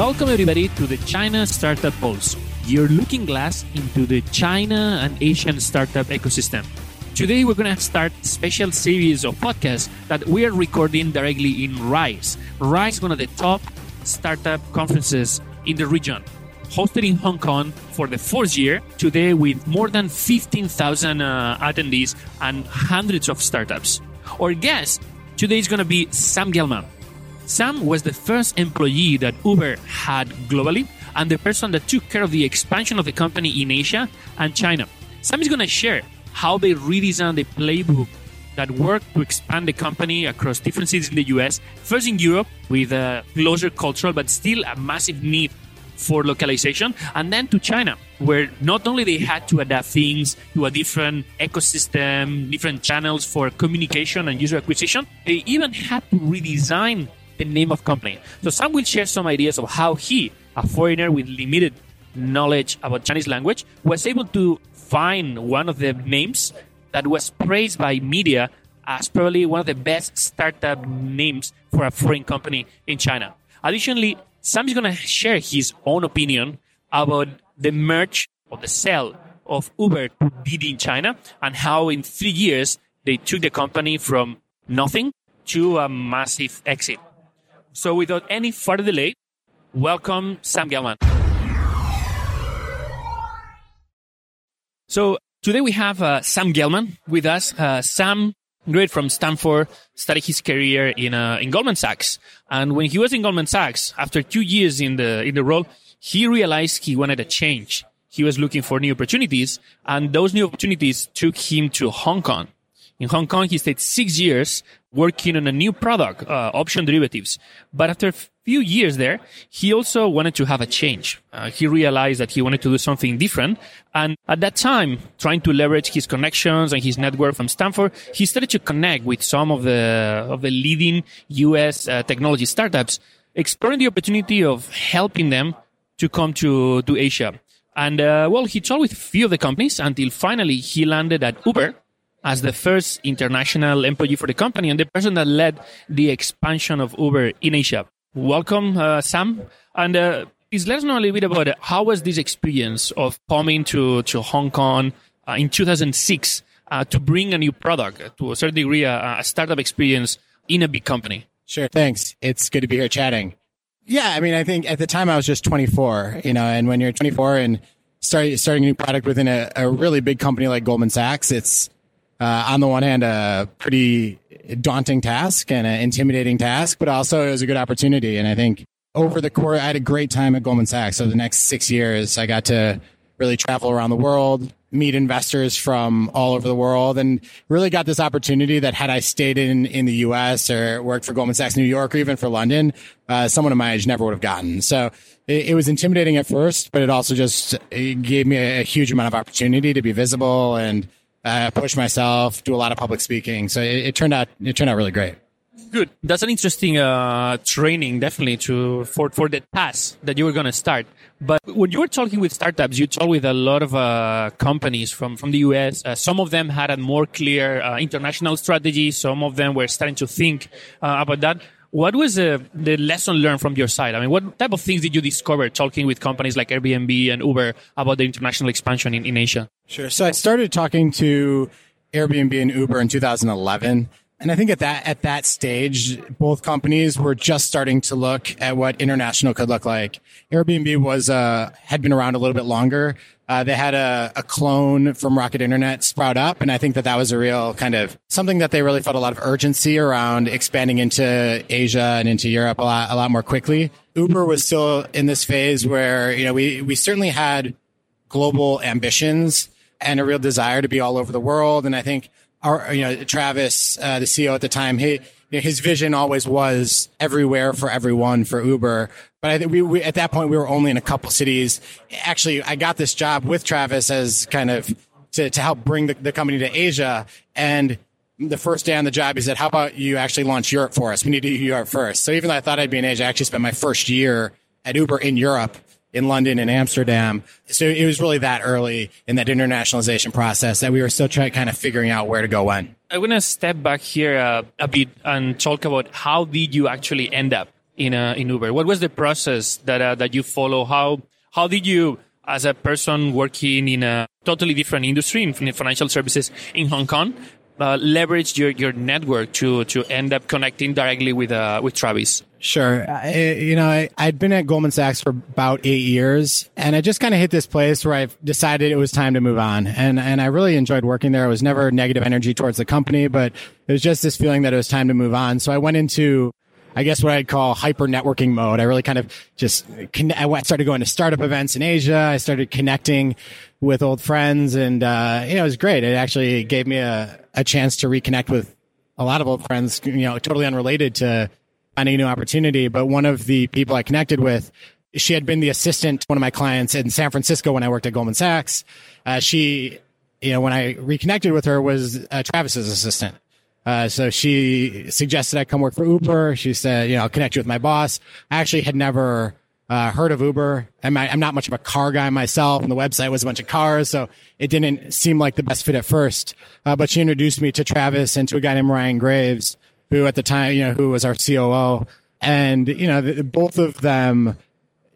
Welcome, everybody, to the China Startup Pulse, your looking glass into the China and Asian startup ecosystem. Today, we're going to start a special series of podcasts that we are recording directly in RISE. RISE is one of the top startup conferences in the region, hosted in Hong Kong for the fourth year, today with more than 15,000 uh, attendees and hundreds of startups. Our guest today is going to be Sam Gelman. Sam was the first employee that Uber had globally and the person that took care of the expansion of the company in Asia and China. Sam is going to share how they redesigned the playbook that worked to expand the company across different cities in the US, first in Europe with a closer cultural but still a massive need for localization, and then to China, where not only they had to adapt things to a different ecosystem, different channels for communication and user acquisition, they even had to redesign the name of company. So Sam will share some ideas of how he, a foreigner with limited knowledge about Chinese language, was able to find one of the names that was praised by media as probably one of the best startup names for a foreign company in China. Additionally, Sam is going to share his own opinion about the merge or the sale of Uber to Didi in China and how in three years they took the company from nothing to a massive exit. So without any further delay, welcome Sam Gelman. So today we have uh, Sam Gelman with us. Uh, Sam graduated from Stanford, started his career in uh, in Goldman Sachs, and when he was in Goldman Sachs, after two years in the in the role, he realized he wanted a change. He was looking for new opportunities, and those new opportunities took him to Hong Kong. In Hong Kong, he stayed six years working on a new product, uh, option derivatives. But after a few years there, he also wanted to have a change. Uh, he realized that he wanted to do something different. And at that time, trying to leverage his connections and his network from Stanford, he started to connect with some of the, of the leading US uh, technology startups, exploring the opportunity of helping them to come to, to Asia. And, uh, well, he talked with a few of the companies until finally he landed at Uber, as the first international employee for the company and the person that led the expansion of Uber in Asia. Welcome, uh, Sam. And uh, please let us know a little bit about how was this experience of coming to, to Hong Kong uh, in 2006 uh, to bring a new product, to a certain degree, a, a startup experience in a big company? Sure. Thanks. It's good to be here chatting. Yeah. I mean, I think at the time I was just 24, you know, and when you're 24 and start, starting a new product within a, a really big company like Goldman Sachs, it's, uh, on the one hand, a pretty daunting task and an intimidating task, but also it was a good opportunity. And I think over the course, I had a great time at Goldman Sachs. So the next six years, I got to really travel around the world, meet investors from all over the world, and really got this opportunity that had I stayed in, in the US or worked for Goldman Sachs New York or even for London, uh, someone of my age never would have gotten. So it, it was intimidating at first, but it also just it gave me a, a huge amount of opportunity to be visible and uh, push myself, do a lot of public speaking. So it, it, turned out it turned out really great. Good. That's an interesting uh, training, definitely, to for for the task that you were going to start. But when you were talking with startups, you talked with a lot of uh, companies from from the US. Uh, some of them had a more clear uh, international strategy. Some of them were starting to think uh, about that. What was uh, the lesson learned from your side? I mean, what type of things did you discover talking with companies like Airbnb and Uber about the international expansion in, in Asia? Sure. So I started talking to Airbnb and Uber in 2011. And I think at that, at that stage, both companies were just starting to look at what international could look like. Airbnb was, uh, had been around a little bit longer. Uh, they had a, a clone from Rocket Internet sprout up. And I think that that was a real kind of something that they really felt a lot of urgency around expanding into Asia and into Europe a lot, a lot more quickly. Uber was still in this phase where, you know, we, we certainly had global ambitions and a real desire to be all over the world. And I think our, you know, Travis, uh, the CEO at the time, he, his vision always was everywhere for everyone for Uber. But I think we, we, at that point, we were only in a couple cities. Actually, I got this job with Travis as kind of to, to help bring the, the company to Asia. And the first day on the job, he said, how about you actually launch Europe for us? We need to do Europe first. So even though I thought I'd be in Asia, I actually spent my first year at Uber in Europe in London and Amsterdam. So it was really that early in that internationalization process that we were still trying kind of figuring out where to go when. I want to step back here uh, a bit and talk about how did you actually end up in uh, in Uber? What was the process that uh, that you follow? How how did you, as a person working in a totally different industry in financial services in Hong Kong, uh, leverage your, your network to to end up connecting directly with uh, with Travis? Sure. I, you know, I, I'd been at Goldman Sachs for about eight years and I just kind of hit this place where I decided it was time to move on. And, and I really enjoyed working there. I was never negative energy towards the company, but it was just this feeling that it was time to move on. So I went into I guess what I'd call hyper networking mode. I really kind of just, I started going to startup events in Asia. I started connecting with old friends and, uh, you know, it was great. It actually gave me a, a chance to reconnect with a lot of old friends, you know, totally unrelated to finding a new opportunity. But one of the people I connected with, she had been the assistant to one of my clients in San Francisco when I worked at Goldman Sachs. Uh, she, you know, when I reconnected with her was uh, Travis's assistant. Uh, so she suggested I come work for Uber. She said, you know, I'll connect you with my boss. I actually had never uh, heard of Uber. I'm, I'm, not much of a car guy myself, and the website was a bunch of cars, so it didn't seem like the best fit at first. Uh, but she introduced me to Travis and to a guy named Ryan Graves, who at the time, you know, who was our COO. And, you know, both of them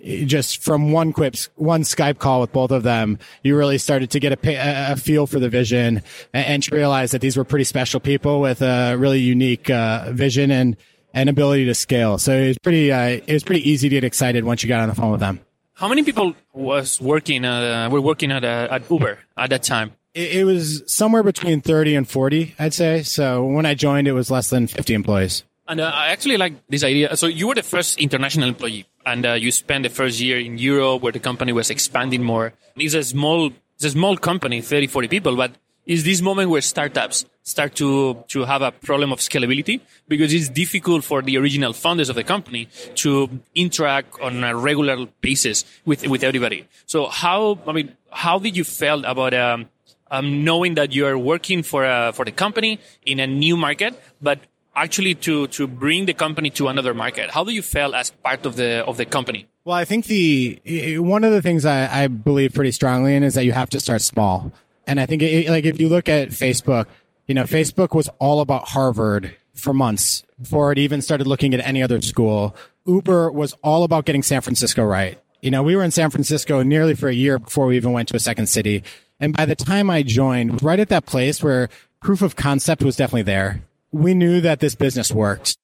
just from one quip, one Skype call with both of them, you really started to get a, a feel for the vision and, and, to realize that these were pretty special people with a really unique uh, vision and and ability to scale. So it was pretty uh, it was pretty easy to get excited once you got on the phone with them. How many people was working uh, were working at uh, at Uber at that time? It, it was somewhere between thirty and forty, I'd say. So when I joined, it was less than fifty employees. And uh, I actually like this idea. So you were the first international employee, and uh, you spent the first year in Europe, where the company was expanding more. It's a small, it's a small company, 30, 40 people, but is this moment where startups start to to have a problem of scalability because it's difficult for the original founders of the company to interact on a regular basis with with everybody. So how I mean, how did you feel about um, um, knowing that you are working for a, for the company in a new market, but actually to to bring the company to another market? How do you feel as part of the of the company? Well, I think the one of the things I, I believe pretty strongly in is that you have to start small. And I think it, like if you look at Facebook, you know, Facebook was all about Harvard for months before it even started looking at any other school. Uber was all about getting San Francisco right. You know, we were in San Francisco nearly for a year before we even went to a second city. And by the time I joined, right at that place where proof of concept was definitely there we knew that this business worked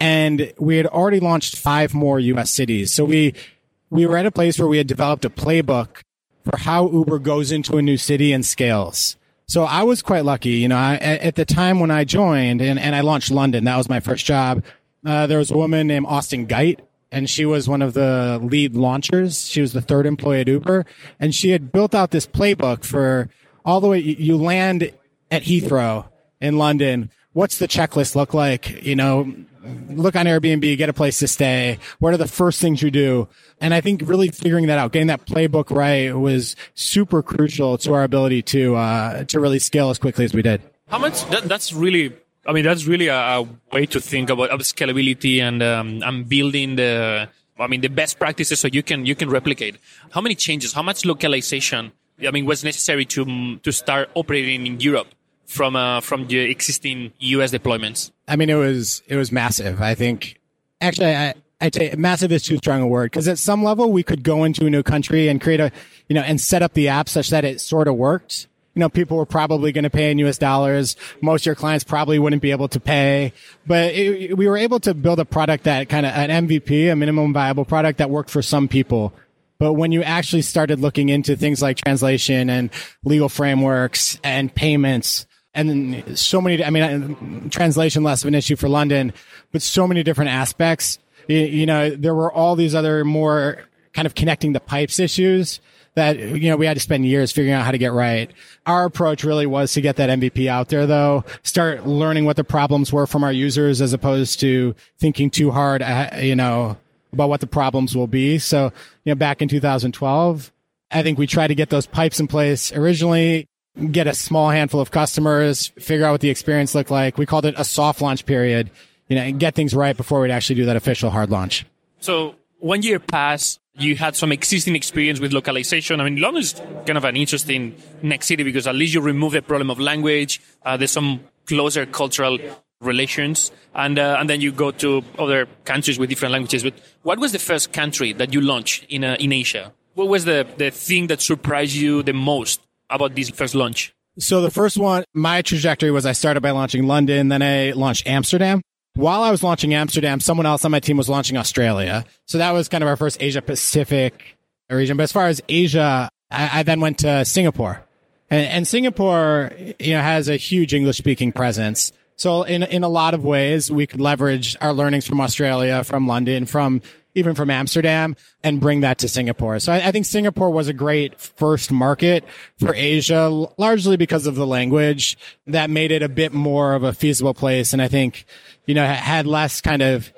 and we had already launched five more US cities. So we, we were at a place where we had developed a playbook for how Uber goes into a new city and scales. So I was quite lucky. You know, I, at the time when I joined and, and I launched London, that was my first job. Uh, there was a woman named Austin Geidt and she was one of the lead launchers. She was the third employee at Uber and she had built out this playbook for all the way you land at Heathrow in London what's the checklist look like? You know, look on Airbnb, get a place to stay. What are the first things you do? And I think really figuring that out, getting that playbook right was super crucial to our ability to, uh, to really scale as quickly as we did. How much, that, that's really, I mean, that's really a, a way to think about scalability and, um, and building the, I mean, the best practices so you can, you can replicate. How many changes, how much localization, I mean, was necessary to, to start operating in Europe? From uh, from the existing US deployments? I mean, it was it was massive. I think actually, I I say massive is too strong a word because at some level we could go into a new country and create a you know and set up the app such that it sort of worked. You know, people were probably going to pay in US dollars. Most of your clients probably wouldn't be able to pay, but it, we were able to build a product that kind of an MVP, a minimum viable product that worked for some people. But when you actually started looking into things like translation and legal frameworks and payments, and so many, I mean, translation less of an issue for London, but so many different aspects. You, you know, there were all these other more kind of connecting the pipes issues that, you know, we had to spend years figuring out how to get right. Our approach really was to get that MVP out there though, start learning what the problems were from our users as opposed to thinking too hard, uh, you know, about what the problems will be. So, you know, back in 2012, I think we tried to get those pipes in place originally get a small handful of customers, figure out what the experience looked like. We called it a soft launch period, you know, and get things right before we'd actually do that official hard launch. So one year passed, you had some existing experience with localization. I mean, London is kind of an interesting next city because at least you remove the problem of language. Uh, there's some closer cultural relations, and uh, and then you go to other countries with different languages. But what was the first country that you launched in uh, in Asia? What was the the thing that surprised you the most about this first launch? So the first one, my trajectory was I started by launching London, then I launched Amsterdam. While I was launching Amsterdam, someone else on my team was launching Australia. So that was kind of our first Asia Pacific region. But as far as Asia, I, I then went to Singapore. And, and Singapore, you know, has a huge English speaking presence. So in, in a lot of ways, we could leverage our learnings from Australia, from London, from even from Amsterdam and bring that to Singapore. So I, I, think Singapore was a great first market for Asia, largely because of the language that made it a bit more of a feasible place. And I think, you know, had less kind of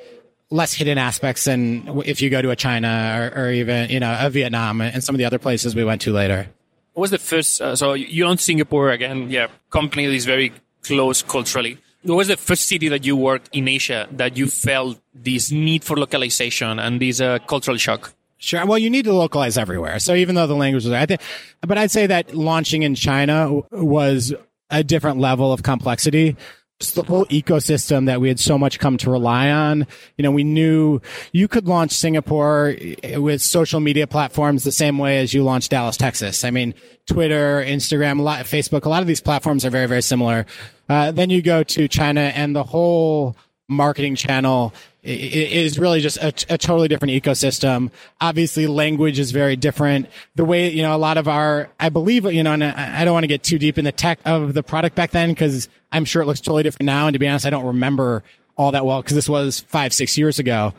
less hidden aspects than if you go to a China or, or even, you know, a Vietnam and some of the other places we went to later. What was the first, uh, so you own Singapore again, yeah, company is very close culturally what was the first city that you worked in Asia that you felt this need for localization and this uh, cultural shock? Sure. Well, you need to localize everywhere. So even though the language was, I think, but I'd say that launching in China was a different level of complexity. The whole ecosystem that we had so much come to rely on. You know, we knew you could launch Singapore with social media platforms the same way as you launched Dallas, Texas. I mean, Twitter, Instagram, a lot, Facebook, a lot of these platforms are very, very similar. Uh, then you go to China and the whole marketing channel is really just a, a, totally different ecosystem. Obviously, language is very different. The way, you know, a lot of our, I believe, you know, and I don't want to get too deep in the tech of the product back then because I'm sure it looks totally different now. And to be honest, I don't remember all that well because this was five, six years ago.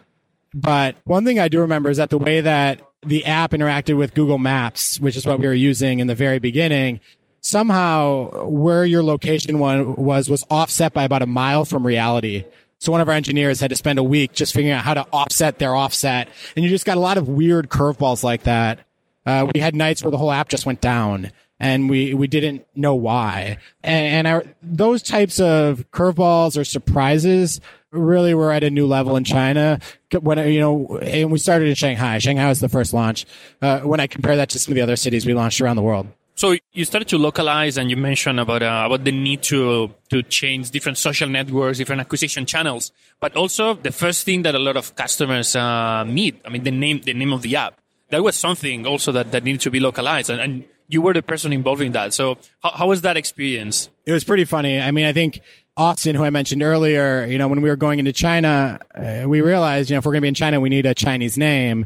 But one thing I do remember is that the way that the app interacted with Google Maps, which is what we were using in the very beginning, somehow where your location one was was offset by about a mile from reality. So one of our engineers had to spend a week just figuring out how to offset their offset. And you just got a lot of weird curveballs like that. Uh, we had nights where the whole app just went down and we, we didn't know why. And, and our, those types of curveballs or surprises really were at a new level in China. When, you know, and we started in Shanghai. Shanghai was the first launch. Uh, when I compare that to some of the other cities we launched around the world. So you started to localize, and you mentioned about uh, about the need to to change different social networks, different acquisition channels, but also the first thing that a lot of customers uh, need. I mean, the name the name of the app. That was something also that that needed to be localized, and, and you were the person involved in that. So how, how was that experience? It was pretty funny. I mean, I think Austin, who I mentioned earlier, you know, when we were going into China, uh, we realized, you know, if we're going to be in China, we need a Chinese name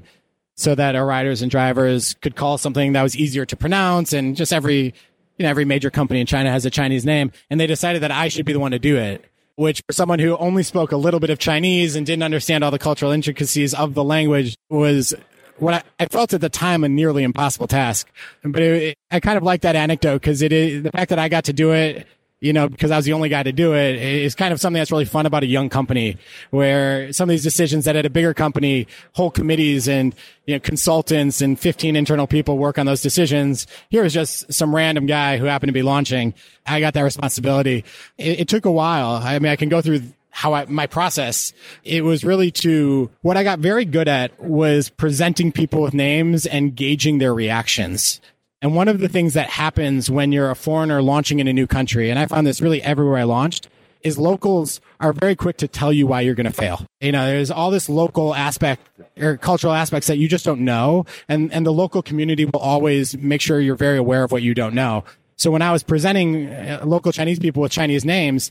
so that our riders and drivers could call something that was easier to pronounce and just every you know every major company in China has a Chinese name and they decided that I should be the one to do it which for someone who only spoke a little bit of Chinese and didn't understand all the cultural intricacies of the language was what I, I felt at the time a nearly impossible task. But it, I kind of like that anecdote because it is the fact that I got to do it you know, because I was the only guy to do it, is kind of something that's really fun about a young company where some of these decisions that at a bigger company, whole committees and, you know, consultants and 15 internal people work on those decisions. Here was just some random guy who happened to be launching. I got that responsibility. It, it took a while. I mean, I can go through how I, my process, it was really to, what I got very good at was presenting people with names and gauging their reactions. And one of the things that happens when you're a foreigner launching in a new country, and I found this really everywhere I launched, is locals are very quick to tell you why you're going to fail. You know, there's all this local aspect or cultural aspects that you just don't know. And, and the local community will always make sure you're very aware of what you don't know. So when I was presenting uh, local Chinese people with Chinese names,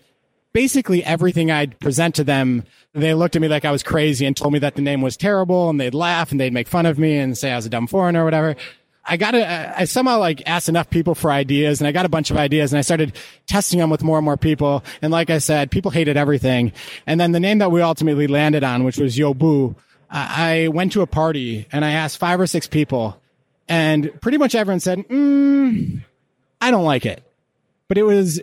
basically everything I'd present to them, they looked at me like I was crazy and told me that the name was terrible and they'd laugh and they'd make fun of me and say I was a dumb foreigner or whatever. I got to, I somehow like asked enough people for ideas and I got a bunch of ideas and I started testing them with more and more people. And like I said, people hated everything. And then the name that we ultimately landed on, which was Youbu, I went to a party and I asked five or six people and pretty much everyone said, mm, I don't like it. But it was,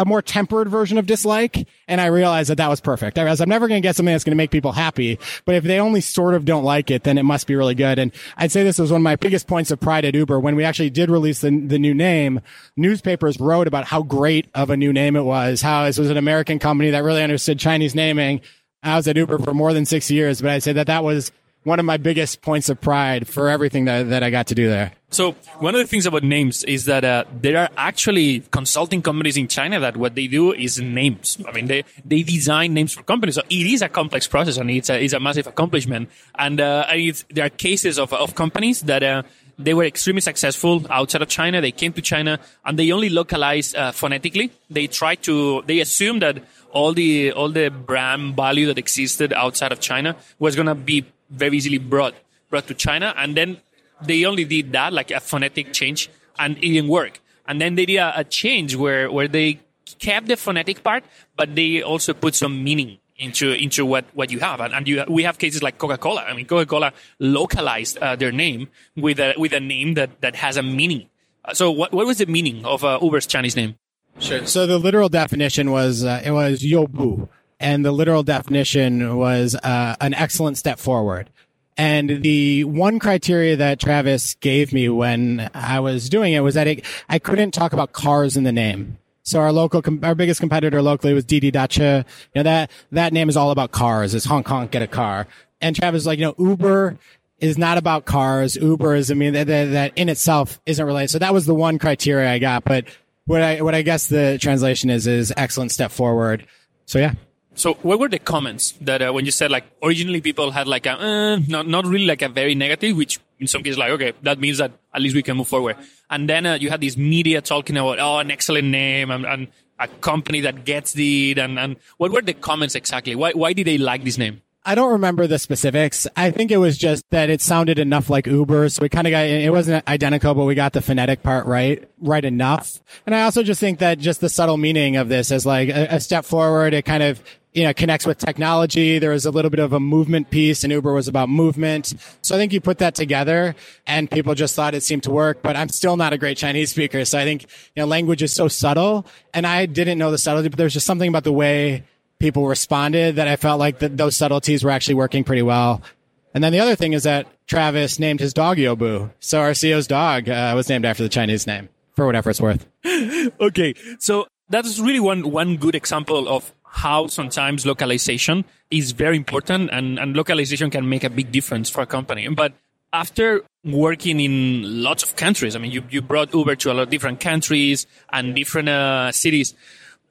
a more tempered version of dislike. And I realized that that was perfect. I realized I'm never going to get something that's going to make people happy. But if they only sort of don't like it, then it must be really good. And I'd say this was one of my biggest points of pride at Uber. When we actually did release the, the new name, newspapers wrote about how great of a new name it was, how this was an American company that really understood Chinese naming. I was at Uber for more than six years, but I'd say that that was one of my biggest points of pride for everything that, that I got to do there. So one of the things about names is that uh, there are actually consulting companies in China that what they do is names. I mean, they, they design names for companies. So it is a complex process and it's a, it's a massive accomplishment. And, uh, there are cases of, of companies that, uh, they were extremely successful outside of China. They came to China and they only localized uh, phonetically. They tried to, they assumed that all the, all the brand value that existed outside of China was going to be very easily brought, brought to China. And then they only did that, like a phonetic change and it didn't work. And then they did a, a change where, where they kept the phonetic part, but they also put some meaning into into what what you have. And, and you we have cases like coca-cola. I mean coca-cola localized uh, their name with a with a name that that has a meaning. Uh, so what what was the meaning of uh, uber's chinese name? Sure. So the literal definition was uh, it was Youbu and the literal definition was uh, an excellent step forward and the one criteria that Travis gave me when I was doing it was that it, I couldn't talk about cars in the name. So our local, our biggest competitor locally was Didi Dache. You know, that, that name is all about cars. It's Hong Kong, get a car. And Travis is like, you know, Uber is not about cars. Uber is, I mean, that, that in itself isn't related. So that was the one criteria I got. But what I, what I guess the translation is, is excellent step forward. So yeah. So what were the comments that uh, when you said like originally people had like a uh, not not really like a very negative, which in some cases like okay that means that at least we can move forward. And then uh, you had these media talking about oh an excellent name and, and a company that gets it and and what were the comments exactly? Why why did they like this name? I don't remember the specifics. I think it was just that it sounded enough like Uber. So we kind of got, it wasn't identical, but we got the phonetic part right, right enough. And I also just think that just the subtle meaning of this is like a, a step forward. It kind of you know, connects with technology. There was a little bit of a movement piece and Uber was about movement. So I think you put that together and people just thought it seemed to work, but I'm still not a great Chinese speaker. So I think, you know, language is so subtle and I didn't know the subtlety, but there's just something about the way people responded that I felt like that those subtleties were actually working pretty well. And then the other thing is that Travis named his dog Youbu. So our CEO's dog uh, was named after the Chinese name for whatever it's worth. okay. So that's really one, one good example of how sometimes localization is very important and, and localization can make a big difference for a company. But after working in lots of countries, I mean, you, you brought Uber to a lot of different countries and different uh, cities.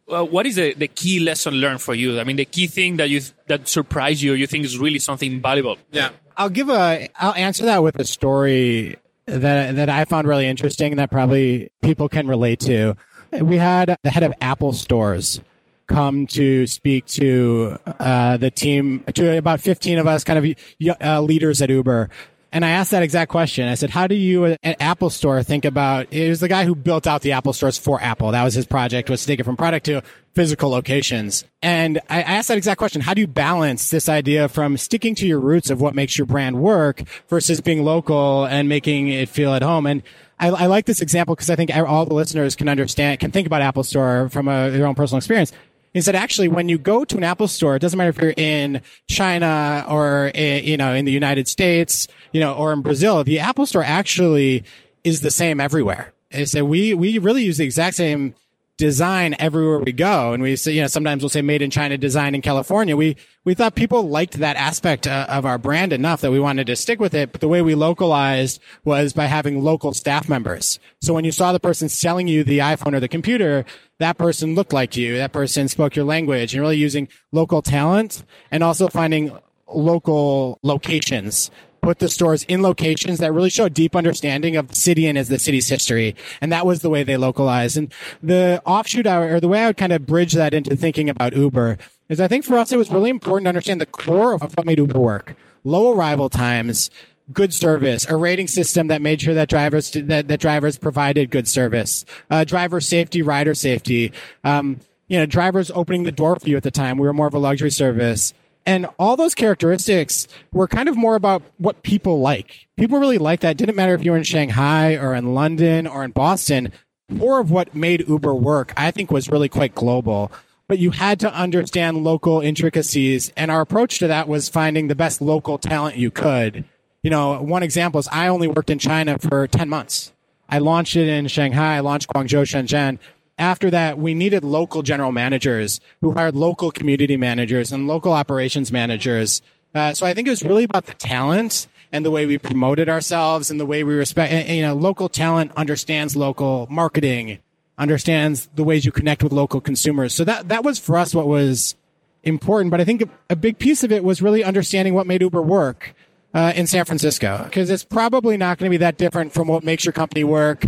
Uh, what is the, the key lesson learned for you? I mean, the key thing that you that surprised you, or you think is really something valuable. Yeah, I'll give a. I'll answer that with a story that that I found really interesting that probably people can relate to. We had the head of Apple stores come to speak to uh, the team, to about 15 of us, kind of uh, leaders at Uber. And I asked that exact question. I said, how do you at Apple Store think about, it was the guy who built out the Apple stores for Apple. That was his project, was to take it from product to physical locations. And I asked that exact question. How do you balance this idea from sticking to your roots of what makes your brand work versus being local and making it feel at home? And I, I like this example because I think all the listeners can understand, can think about Apple Store from a, their own personal experience is that actually when you go to an Apple store, it doesn't matter if you're in China or, eh, you know, in the United States, you know, or in Brazil, the Apple store actually is the same everywhere. So we, we really use the exact same design everywhere we go. And we say, you know, sometimes we'll say made in China, design in California. We, we thought people liked that aspect uh, of our brand enough that we wanted to stick with it. But the way we localized was by having local staff members. So when you saw the person selling you the iPhone or the computer, that person looked like you. That person spoke your language and really using local talent and also finding local locations put the stores in locations that really show a deep understanding of the city and as the city's history. And that was the way they localized. And the offshoot or the way I would kind of bridge that into thinking about Uber is I think for us, it was really important to understand the core of what made Uber work. Low arrival times, good service, a rating system that made sure that drivers that, that drivers provided good service, uh, driver safety, rider safety, um, you know, drivers opening the door for you at the time. We were more of a luxury service. And all those characteristics were kind of more about what people like. People really like that. It didn't matter if you were in Shanghai or in London or in Boston. More of what made Uber work, I think, was really quite global. But you had to understand local intricacies. And our approach to that was finding the best local talent you could. You know, one example is I only worked in China for 10 months. I launched it in Shanghai, I launched Guangzhou, Shenzhen after that, we needed local general managers who hired local community managers and local operations managers Uh, so I think it was really about the talent and the way we promoted ourselves and the way we respect, you know, local talent understands local marketing, understands the ways you connect with local consumers. So that, that was for us what was important. But I think a big piece of it was really understanding what made Uber work. Uh, in San Francisco, because it's probably not going to be that different from what makes your company work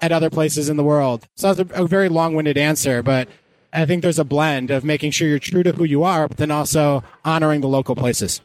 at other places in the world. So that's a, a very long-winded answer, but I think there's a blend of making sure you're true to who you are, but then also honoring the local places.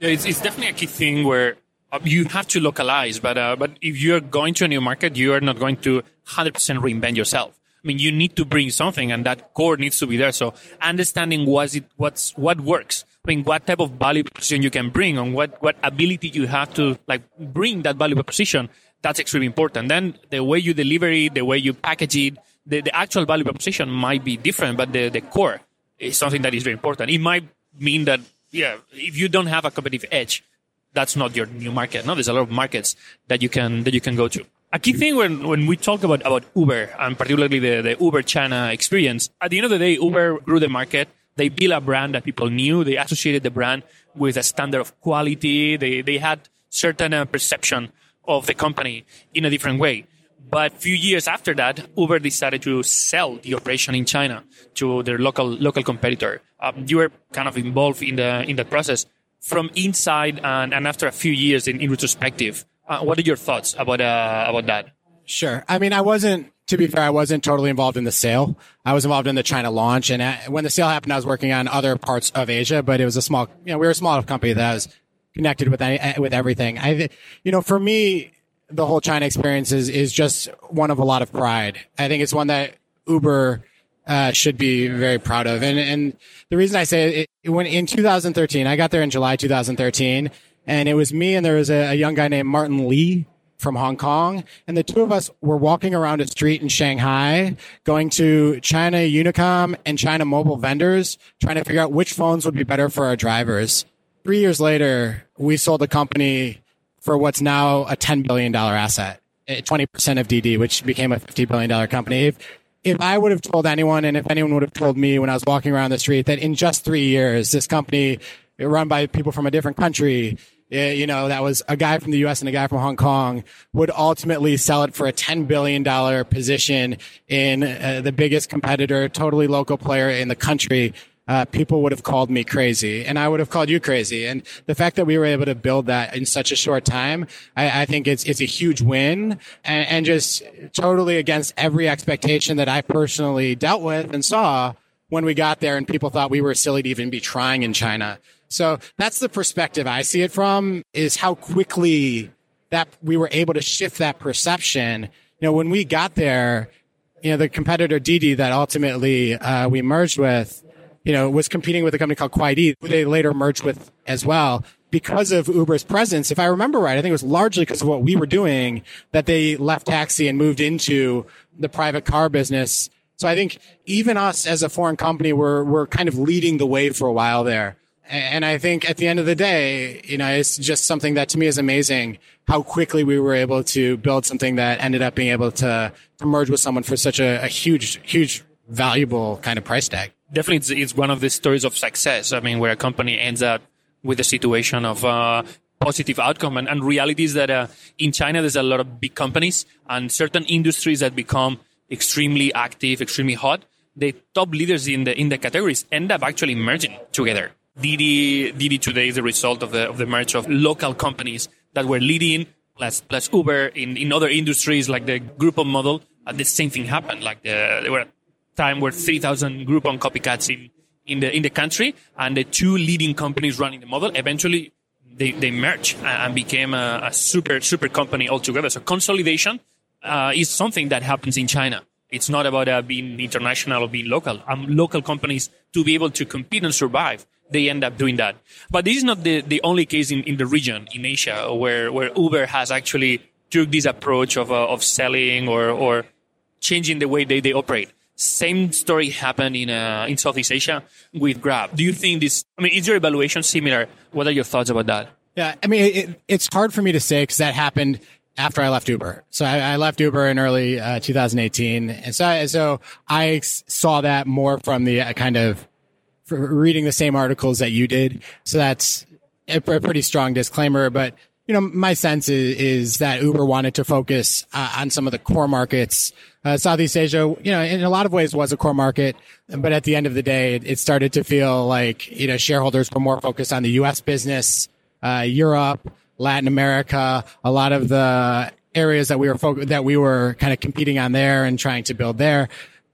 Yeah, it's, it's definitely a key thing where uh, you have to localize, but uh, but if you're going to a new market, you are not going to 100% reinvent yourself. I mean, you need to bring something, and that core needs to be there. So understanding what's it, what's what works. I mean, what type of value proposition you can bring, and what what ability you have to like bring that value proposition. That's extremely important. Then the way you deliver it, the way you package it, the, the actual value proposition might be different, but the the core is something that is very important. It might mean that yeah, if you don't have a competitive edge, that's not your new market. No, there's a lot of markets that you can that you can go to. A key thing when, when we talk about, about Uber and particularly the, the Uber China experience, at the end of the day, Uber grew the market. They built a brand that people knew. They associated the brand with a standard of quality. They, they had certain uh, perception of the company in a different way. But a few years after that, Uber decided to sell the operation in China to their local local competitor. Um, you were kind of involved in the in the process from inside and, and after a few years in, in retrospective. Uh, what are your thoughts about uh, about that? Sure. I mean, I wasn't. To be fair, I wasn't totally involved in the sale. I was involved in the China launch, and uh, when the sale happened, I was working on other parts of Asia. But it was a small. You know, we were a small company that was connected with uh, with everything. I, you know, for me, the whole China experience is is just one of a lot of pride. I think it's one that Uber uh, should be very proud of. And and the reason I say it, it, when in 2013, I got there in July 2013, and it was me and there was a, a young guy named Martin Lee from Hong Kong. And the two of us were walking around a street in Shanghai, going to China Unicom and China mobile vendors, trying to figure out which phones would be better for our drivers. Three years later, we sold the company for what's now a $10 billion asset, 20% of DiDi, which became a $50 billion company. If, if I would have told anyone, and if anyone would have told me when I was walking around the street that in just three years, this company run by people from a different country, eh, you know, that was a guy from the US and a guy from Hong Kong would ultimately sell it for a $10 billion position in uh, the biggest competitor, totally local player in the country. Uh, people would have called me crazy and I would have called you crazy. And the fact that we were able to build that in such a short time, I, I think it's, it's a huge win and, and just totally against every expectation that I personally dealt with and saw when we got there and people thought we were silly to even be trying in China. So that's the perspective I see it from is how quickly that we were able to shift that perception. You know, when we got there, you know, the competitor DiDi that ultimately uh, we merged with, you know, was competing with a company called Kuaidi, who they later merged with as well. Because of Uber's presence, if I remember right, I think it was largely because of what we were doing that they left taxi and moved into the private car business. So I think even us as a foreign company, we're, we're kind of leading the way for a while there. And I think at the end of the day, you know, it's just something that to me is amazing how quickly we were able to build something that ended up being able to, to merge with someone for such a, a huge, huge, valuable kind of price tag. Definitely, it's, it's, one of the stories of success. I mean, where a company ends up with a situation of uh, positive outcome. And, and reality is that uh, in China, there's a lot of big companies and certain industries that become extremely active, extremely hot. The top leaders in the in the categories end up actually merging together. DiDi, DiDi today is the result of the, of the merge of local companies that were leading, plus, plus Uber in, in other industries like the Groupon model. Uh, the same thing happened. Like the, there were a time where 3,000 Groupon copycats in, in the, in the country and the two leading companies running the model eventually they, they merged and became a, a super, super company altogether. So consolidation, uh, is something that happens in China. It's not about uh, being international or being local. Um, local companies to be able to compete and survive they end up doing that. But this is not the, the only case in, in the region, in Asia, where, where Uber has actually took this approach of, uh, of selling or, or changing the way they, they operate. Same story happened in, uh, in Southeast Asia with Grab. Do you think this, I mean, is your evaluation similar? What are your thoughts about that? Yeah, I mean, it, it's hard for me to say because that happened after I left Uber. So I, I left Uber in early uh, 2018. And so, so I saw that more from the uh, kind of reading the same articles that you did. So that's a, a pretty strong disclaimer, but you know, my sense is, is that Uber wanted to focus uh, on some of the core markets. Uh, Southeast Asia, you know, in a lot of ways was a core market, but at the end of the day, it, started to feel like, you know, shareholders were more focused on the U.S. business, uh, Europe, Latin America, a lot of the areas that we were fo- that we were kind of competing on there and trying to build there.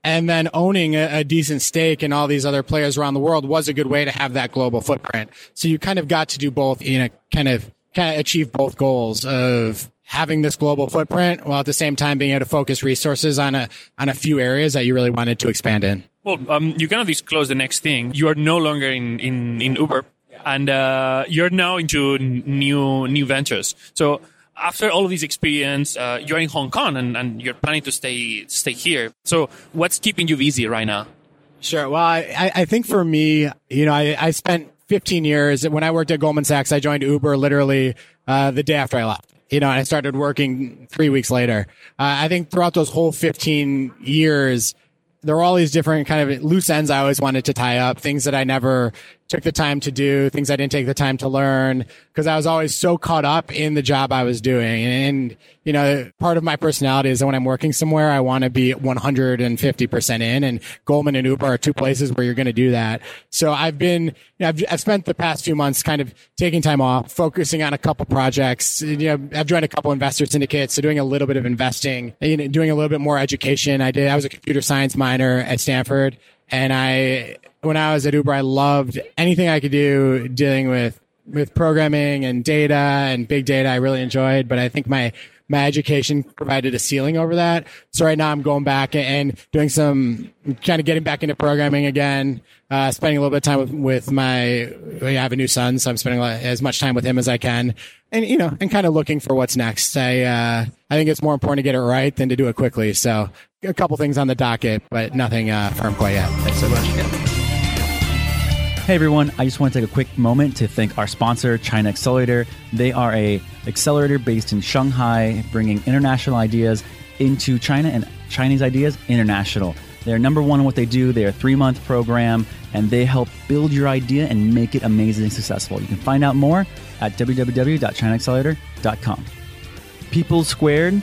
And then owning a, a, decent stake in all these other players around the world was a good way to have that global footprint. So you kind of got to do both, you know, kind of, kind of achieve both goals of having this global footprint while at the same time being able to focus resources on a, on a few areas that you really wanted to expand in. Well, um, you kind of disclose the next thing. You are no longer in, in, in Uber and, uh, you're now into new, new ventures. So, after all of this experience, uh, you're in Hong Kong and, and you're planning to stay stay here. So, what's keeping you busy right now? Sure. Well, I, I think for me, you know, I, I spent 15 years when I worked at Goldman Sachs. I joined Uber literally uh, the day after I left. You know, and I started working three weeks later. Uh, I think throughout those whole 15 years, there were all these different kind of loose ends I always wanted to tie up, things that I never took the time to do, things I didn't take the time to learn, because I was always so caught up in the job I was doing. And, you know, part of my personality is that when I'm working somewhere, I want to be 150% in and Goldman and Uber are two places where you're going to do that. So I've been, you know, I've, I've spent the past few months kind of taking time off, focusing on a couple projects. You know, I've joined a couple investor syndicates, so doing a little bit of investing, you know, doing a little bit more education. I did, I was a computer science minor at Stanford and I when I was at Uber, I loved anything I could do dealing with with programming and data and big data. I really enjoyed, but I think my my education provided a ceiling over that. So right now I'm going back and doing some kind of getting back into programming again, uh, spending a little bit of time with, with my, I have a new son, so I'm spending as much time with him as I can and, you know, and kind of looking for what's next. I, uh, I think it's more important to get it right than to do it quickly. So a couple things on the docket, but nothing, uh, firm quite yet. Thanks so much. Hey everyone, I just want to take a quick moment to thank our sponsor, China Accelerator. They are a accelerator based in Shanghai, bringing international ideas into China and Chinese ideas international. They're number one in what they do. They're a three month program and they help build your idea and make it amazingly successful. You can find out more at www.chinaaccelerator.com. People Squared